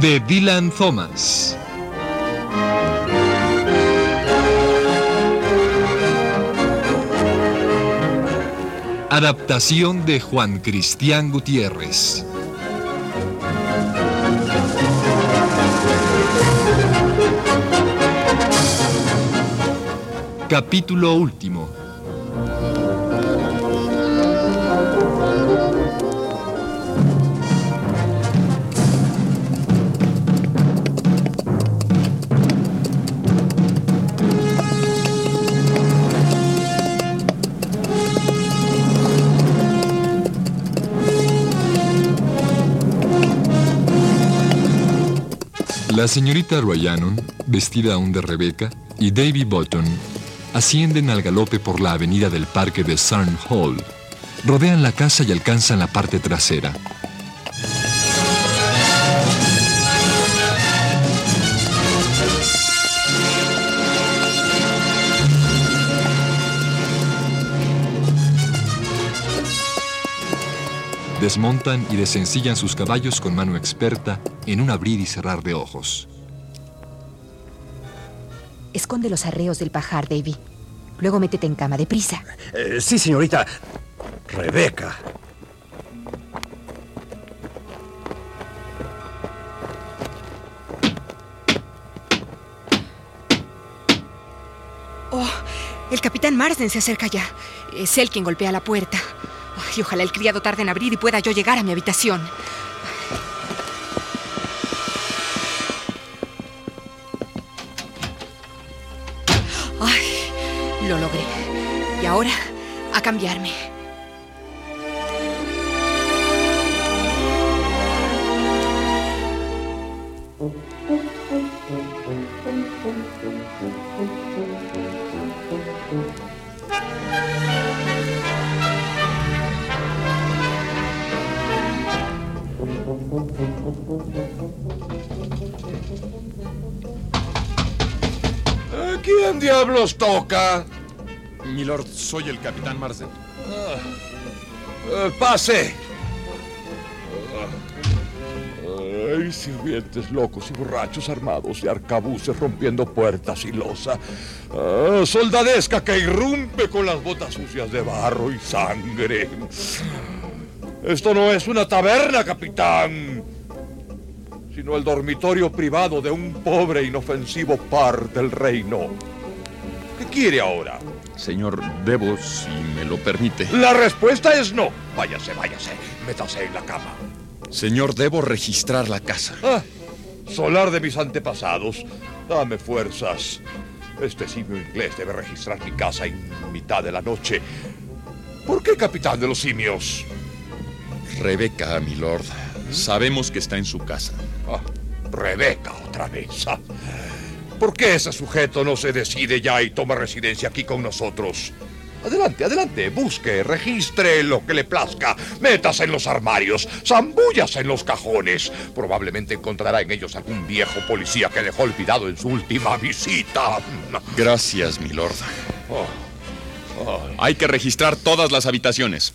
De Dylan Thomas. Adaptación de Juan Cristián Gutiérrez. Capítulo último. La señorita Ryanon, vestida aún de Rebeca, y Davy Bolton ascienden al galope por la avenida del parque de Sarn Hall. Rodean la casa y alcanzan la parte trasera. Desmontan y desencillan sus caballos con mano experta en un abrir y cerrar de ojos. Esconde los arreos del pajar, Davy. Luego métete en cama, deprisa. Eh, sí, señorita. Rebeca. Oh, el capitán Marsden se acerca ya. Es él quien golpea la puerta. Ay, ojalá el criado tarde en abrir y pueda yo llegar a mi habitación. Lo logré. Y ahora, a cambiarme. ¿A ¿Quién diablos toca? Milord, soy el capitán Marsden. Eh, pase. Hay sirvientes locos y borrachos armados de arcabuces rompiendo puertas y losa. Ah, soldadesca que irrumpe con las botas sucias de barro y sangre. Esto no es una taberna, capitán, sino el dormitorio privado de un pobre inofensivo par del reino. ¿Qué quiere ahora? Señor, debo, si me lo permite. La respuesta es no. Váyase, váyase. Métase en la cama. Señor, debo registrar la casa. Ah, solar de mis antepasados. Dame fuerzas. Este simio inglés debe registrar mi casa en mitad de la noche. ¿Por qué capitán de los simios? Rebeca, milord. Sabemos que está en su casa. Ah, Rebeca otra vez. ¿Por qué ese sujeto no se decide ya y toma residencia aquí con nosotros? Adelante, adelante, busque, registre lo que le plazca, métase en los armarios, zambúllase en los cajones. Probablemente encontrará en ellos algún viejo policía que dejó olvidado en su última visita. Gracias, milord. Oh, Hay que registrar todas las habitaciones.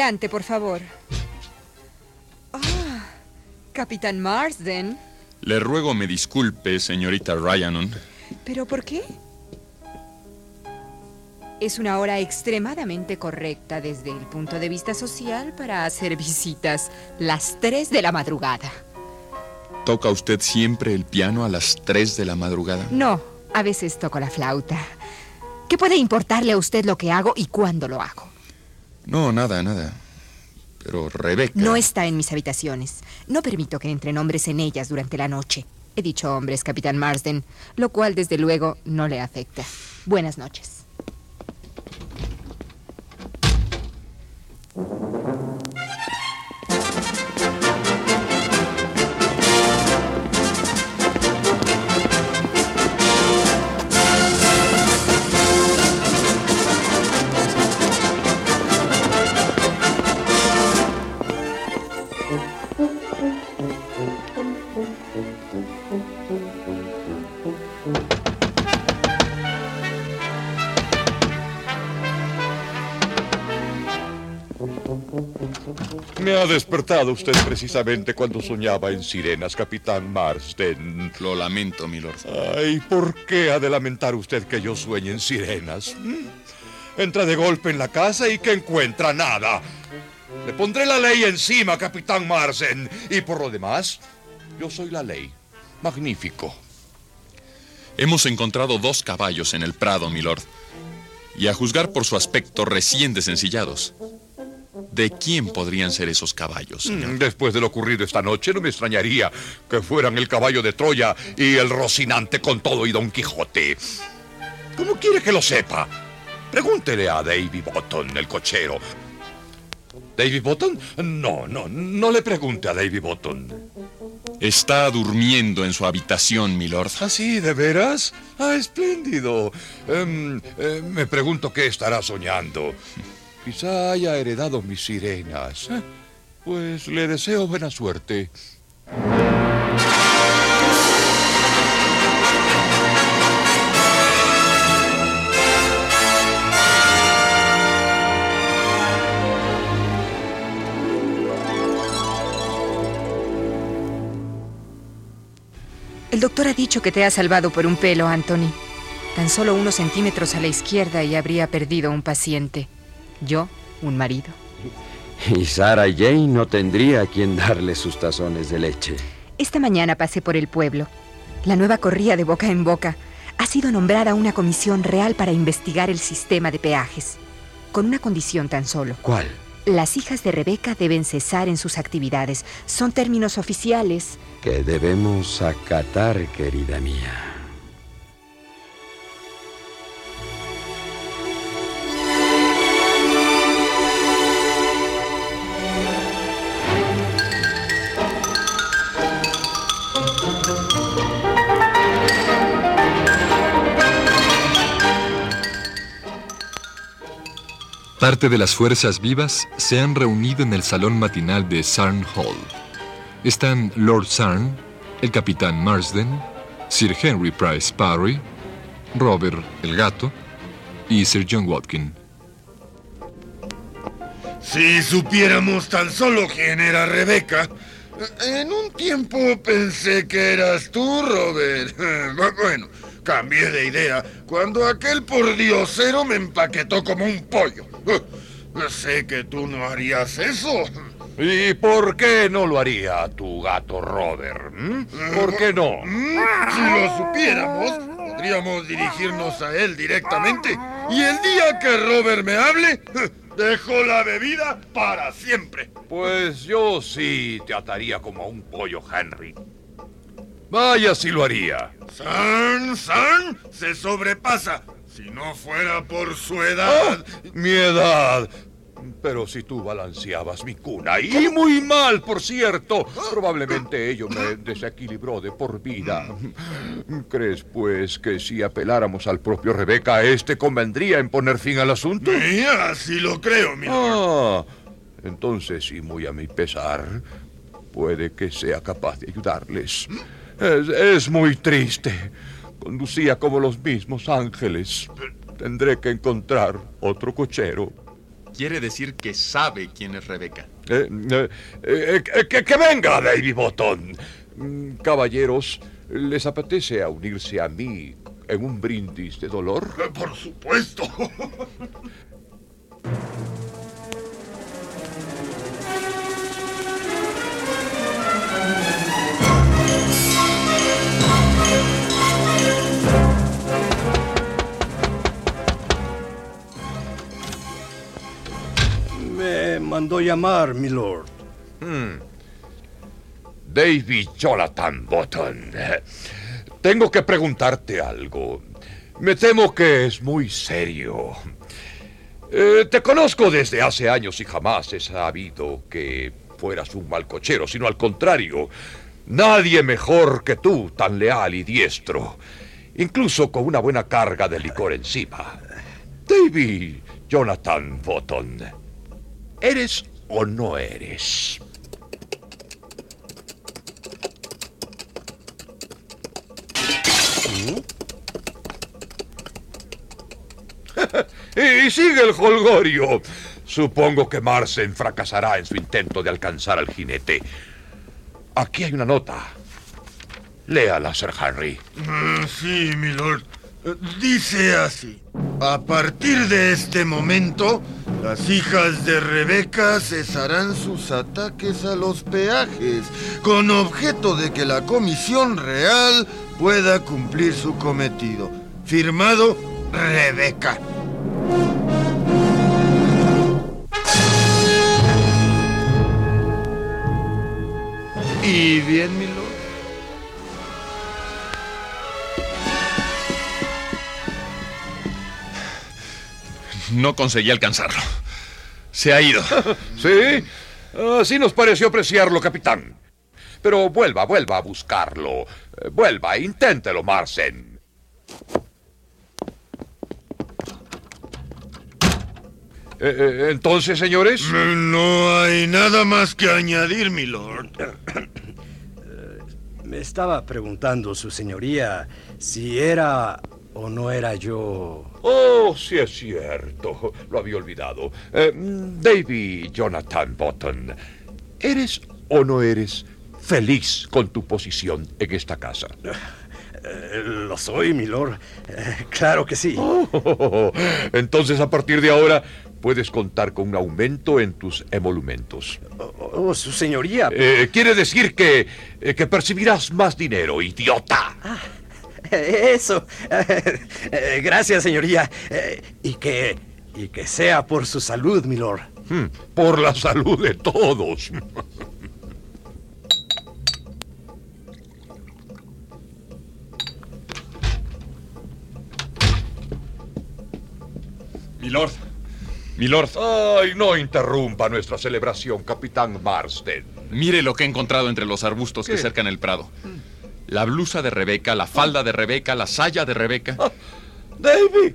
Adelante, por favor. Ah, Capitán Marsden. Le ruego me disculpe, señorita Ryanon. ¿Pero por qué? Es una hora extremadamente correcta desde el punto de vista social para hacer visitas. Las 3 de la madrugada. ¿Toca usted siempre el piano a las 3 de la madrugada? No, A veces toco la flauta. ¿Qué puede importarle a usted lo que hago y cuándo lo hago? No, nada, nada. Pero Rebeca... No está en mis habitaciones. No permito que entren hombres en ellas durante la noche. He dicho hombres, capitán Marsden, lo cual desde luego no le afecta. Buenas noches. Despertado usted precisamente cuando soñaba en sirenas, capitán Marsden. Lo lamento, milord. Ay, ¿por qué ha de lamentar usted que yo sueñe en sirenas? ¿Mm? Entra de golpe en la casa y que encuentra nada. Le pondré la ley encima, capitán Marsden. Y por lo demás, yo soy la ley. Magnífico. Hemos encontrado dos caballos en el prado, milord. Y a juzgar por su aspecto recién desencillados. ¿De quién podrían ser esos caballos, señor? Mm, Después de lo ocurrido esta noche, no me extrañaría que fueran el caballo de Troya y el Rocinante con todo y Don Quijote. ¿Cómo quiere que lo sepa? Pregúntele a Davy Botton, el cochero. ¿Davy Botton? No, no, no le pregunte a Davy Botton. Está durmiendo en su habitación, milord. ¿Ah, sí? ¿De veras? Ah, espléndido. Em, eh, me pregunto qué estará soñando. Quizá haya heredado mis sirenas. Eh, Pues le deseo buena suerte. El doctor ha dicho que te ha salvado por un pelo, Anthony. Tan solo unos centímetros a la izquierda y habría perdido un paciente. Yo, un marido. Y Sarah Jane no tendría a quien darle sus tazones de leche. Esta mañana pasé por el pueblo. La nueva corría de boca en boca. Ha sido nombrada una comisión real para investigar el sistema de peajes. Con una condición tan solo. ¿Cuál? Las hijas de Rebeca deben cesar en sus actividades. Son términos oficiales. Que debemos acatar, querida mía. Parte de las fuerzas vivas se han reunido en el salón matinal de Sarn Hall. Están Lord Sarn, el capitán Marsden, Sir Henry Price Parry, Robert el gato y Sir John Watkin. Si supiéramos tan solo quién era Rebeca. En un tiempo pensé que eras tú, Robert. Bueno, cambié de idea cuando aquel pordiosero me empaquetó como un pollo. Sé que tú no harías eso. ¿Y por qué no lo haría tu gato Robert? ¿Mm? ¿Por qué no? Si lo supiéramos, podríamos dirigirnos a él directamente. Y el día que Robert me hable, dejo la bebida para siempre. Pues yo sí te ataría como a un pollo, Henry. Vaya si lo haría. San, San, se sobrepasa. Si no fuera por su edad. ¡Ah! Mi edad. Pero si tú balanceabas mi cuna, y muy mal, por cierto, probablemente ello me desequilibró de por vida. ¿Crees, pues, que si apeláramos al propio Rebeca, este convendría en poner fin al asunto? Sí, así lo creo, mi Ah, entonces, y muy a mi pesar, puede que sea capaz de ayudarles. Es, es muy triste. Conducía como los mismos ángeles. Tendré que encontrar otro cochero. Quiere decir que sabe quién es Rebeca. Eh, eh, eh, eh, que, que venga, Davy Botton. Mm, Caballeros, ¿les apetece a unirse a mí en un brindis de dolor? Por supuesto. mandó llamar, milord? David Jonathan Button. Tengo que preguntarte algo. Me temo que es muy serio. Eh, te conozco desde hace años y jamás he sabido que fueras un mal cochero, sino al contrario. Nadie mejor que tú, tan leal y diestro. Incluso con una buena carga de licor encima. David Jonathan Button, ¿eres o no eres? y sigue el holgorio. Supongo que Marsen fracasará en su intento de alcanzar al jinete. Aquí hay una nota. Léala, Sir Henry. Mm, Sí, milord. Dice así. A partir de este momento, las hijas de Rebeca cesarán sus ataques a los peajes con objeto de que la Comisión Real pueda cumplir su cometido. Firmado Rebeca. ¿Y bien, milord? No conseguí alcanzarlo. Se ha ido. ¿Sí? Así nos pareció apreciarlo, capitán. Pero vuelva, vuelva a buscarlo. Eh, Vuelva, inténtelo, Marsen. Eh, eh, entonces, señores. No hay nada más que añadir, milord. Me estaba preguntando su señoría si era o no era yo. Oh, sí es cierto. Lo había olvidado. Eh, Davy Jonathan Button, ¿eres o no eres feliz con tu posición en esta casa? Eh, lo soy, milord. Eh, claro que sí. Oh, entonces, a partir de ahora, puedes contar con un aumento en tus emolumentos. Oh, oh, su señoría. Eh, quiere decir que, que percibirás más dinero, idiota. Eh, Eso. Eh, gracias, señoría. Eh, y que. Y que sea por su salud, milord. Hmm, Por la salud de todos. Milord. Milord, Ay, no interrumpa nuestra celebración, capitán Marsden. mire lo que he encontrado entre los arbustos que cercan el prado. La blusa de Rebeca, la falda de Rebeca, la saya de Rebeca. Davy,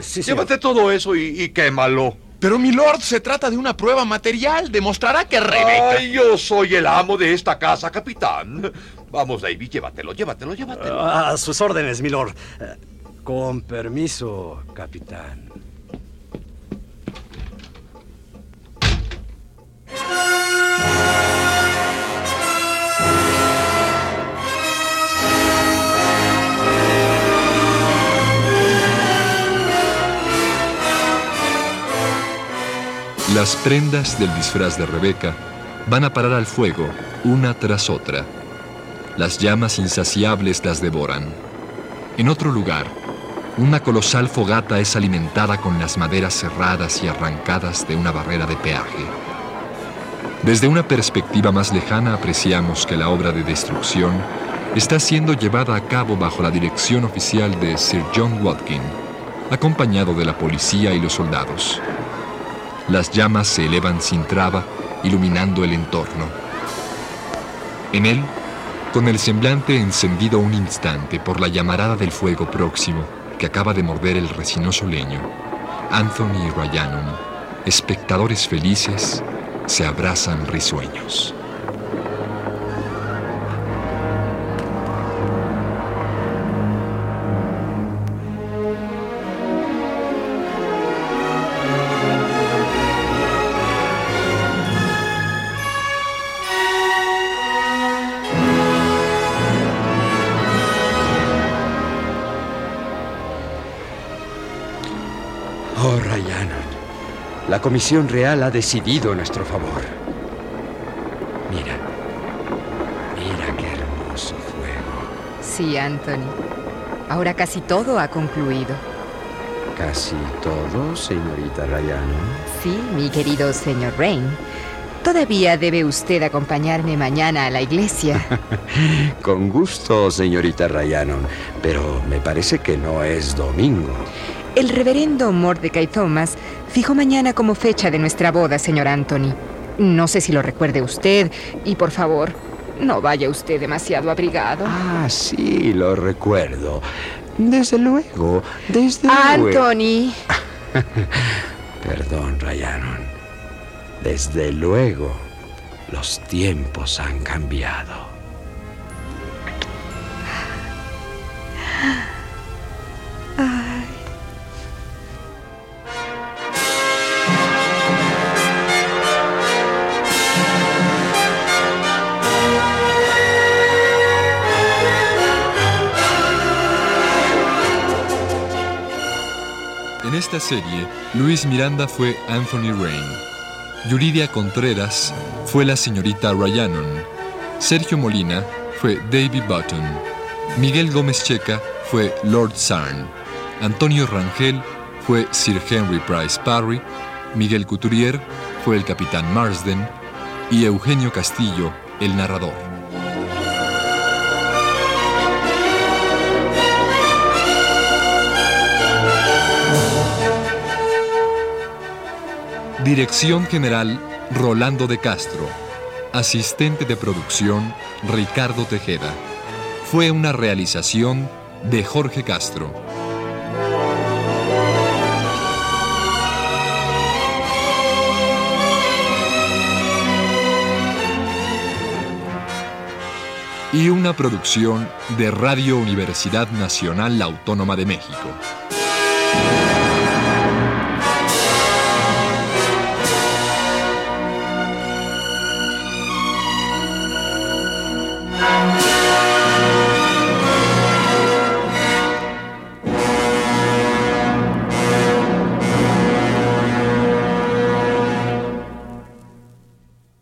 Sí, señor. llévate todo eso y, y quémalo. Pero, Milord, se trata de una prueba material. Demostrará que Rebeca... Ay, yo soy el amo de esta casa, capitán. Vamos, Davy, llévatelo, llévatelo, llévatelo. A sus órdenes, milord. Eh, Con permiso, capitán. Las prendas del disfraz de Rebeca van a parar al fuego, una tras otra. Las llamas insaciables las devoran. En otro lugar, una colosal fogata es alimentada con las maderas cerradas y arrancadas de una barrera de peaje. Desde una perspectiva más lejana apreciamos que la obra de destrucción está siendo llevada a cabo bajo la dirección oficial de Sir John Watkin, acompañado de la policía y los soldados. Las llamas se elevan sin traba, iluminando el entorno. En él, con el semblante encendido un instante por la llamarada del fuego próximo que acaba de morder el resinoso leño, Anthony y Ryanum, espectadores felices, se abrazan risueños. La Comisión Real ha decidido a nuestro favor. Mira. Mira qué hermoso fuego. Sí, Anthony. Ahora casi todo ha concluido. casi todo, señorita Rayano. Sí, mi querido señor Rain. Todavía debe usted acompañarme mañana a la iglesia. Con gusto, señorita Ryanon, pero me parece que no es domingo. El reverendo Mordecai Thomas fijó mañana como fecha de nuestra boda, señor Anthony. No sé si lo recuerde usted, y por favor, no vaya usted demasiado abrigado. Ah, sí, lo recuerdo. Desde luego, desde luego. Anthony. Perdón, Ryanon. Desde luego, los tiempos han cambiado. Esta serie, Luis Miranda fue Anthony Rain. Yuridia Contreras fue la señorita Ryanon. Sergio Molina fue David Button. Miguel Gómez Checa fue Lord Sarn. Antonio Rangel fue Sir Henry Price Parry. Miguel Couturier fue el capitán Marsden. Y Eugenio Castillo, el narrador. Dirección General Rolando de Castro. Asistente de producción Ricardo Tejeda. Fue una realización de Jorge Castro. Y una producción de Radio Universidad Nacional Autónoma de México.